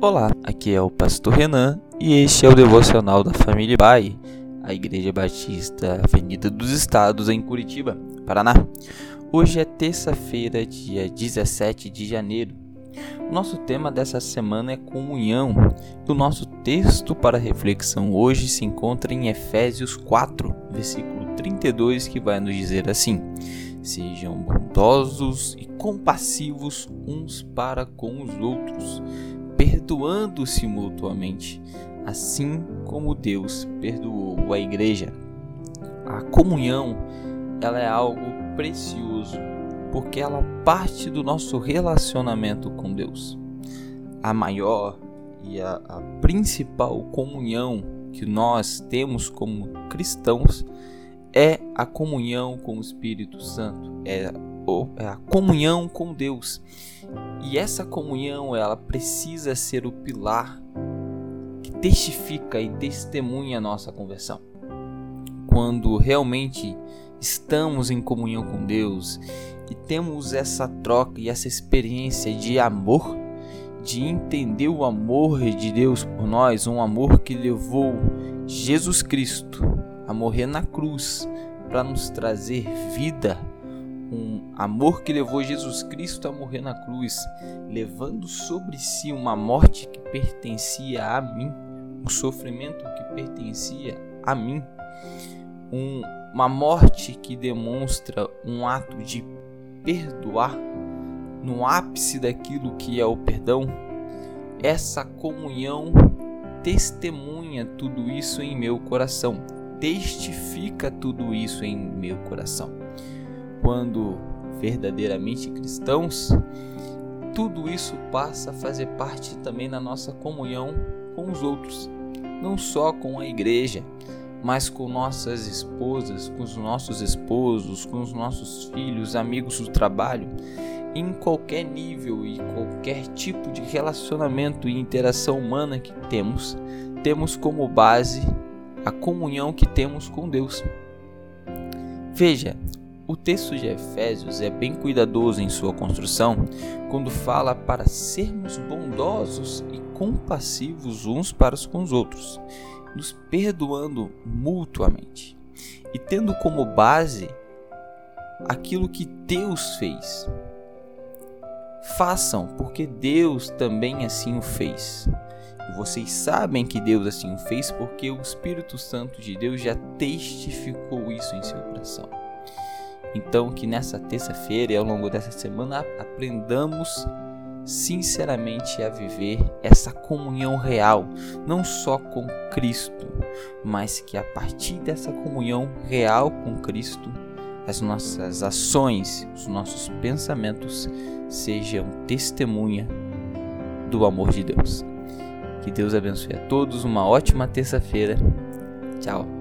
Olá, aqui é o Pastor Renan e este é o devocional da família Bai, a Igreja Batista Avenida dos Estados em Curitiba, Paraná. Hoje é terça-feira, dia 17 de janeiro. Nosso tema dessa semana é comunhão. E o nosso texto para reflexão hoje se encontra em Efésios 4, versículo 32, que vai nos dizer assim: Sejam bondosos e compassivos uns para com os outros, perdoando-se mutuamente, assim como Deus perdoou a igreja. A comunhão, ela é algo precioso, porque ela parte do nosso relacionamento com Deus. A maior e a, a principal comunhão que nós temos como cristãos é a comunhão com o Espírito Santo, é, a comunhão com Deus. E essa comunhão, ela precisa ser o pilar que testifica e testemunha a nossa conversão. Quando realmente estamos em comunhão com Deus e temos essa troca e essa experiência de amor, de entender o amor de Deus por nós, um amor que levou Jesus Cristo a morrer na cruz para nos trazer vida, um amor que levou Jesus Cristo a morrer na cruz, levando sobre si uma morte que pertencia a mim, um sofrimento que pertencia a mim, um, uma morte que demonstra um ato de perdoar no ápice daquilo que é o perdão. Essa comunhão testemunha tudo isso em meu coração testifica tudo isso em meu coração. Quando verdadeiramente cristãos, tudo isso passa a fazer parte também da nossa comunhão com os outros, não só com a igreja, mas com nossas esposas, com os nossos esposos, com os nossos filhos, amigos do trabalho, em qualquer nível e qualquer tipo de relacionamento e interação humana que temos, temos como base a comunhão que temos com Deus. Veja, o texto de Efésios é bem cuidadoso em sua construção quando fala para sermos bondosos e compassivos uns para com os outros, nos perdoando mutuamente e tendo como base aquilo que Deus fez. Façam, porque Deus também assim o fez. Vocês sabem que Deus assim o fez porque o Espírito Santo de Deus já testificou isso em seu coração. Então, que nessa terça-feira e ao longo dessa semana aprendamos sinceramente a viver essa comunhão real, não só com Cristo, mas que a partir dessa comunhão real com Cristo, as nossas ações, os nossos pensamentos sejam testemunha do amor de Deus. Que Deus abençoe a todos. Uma ótima terça-feira. Tchau.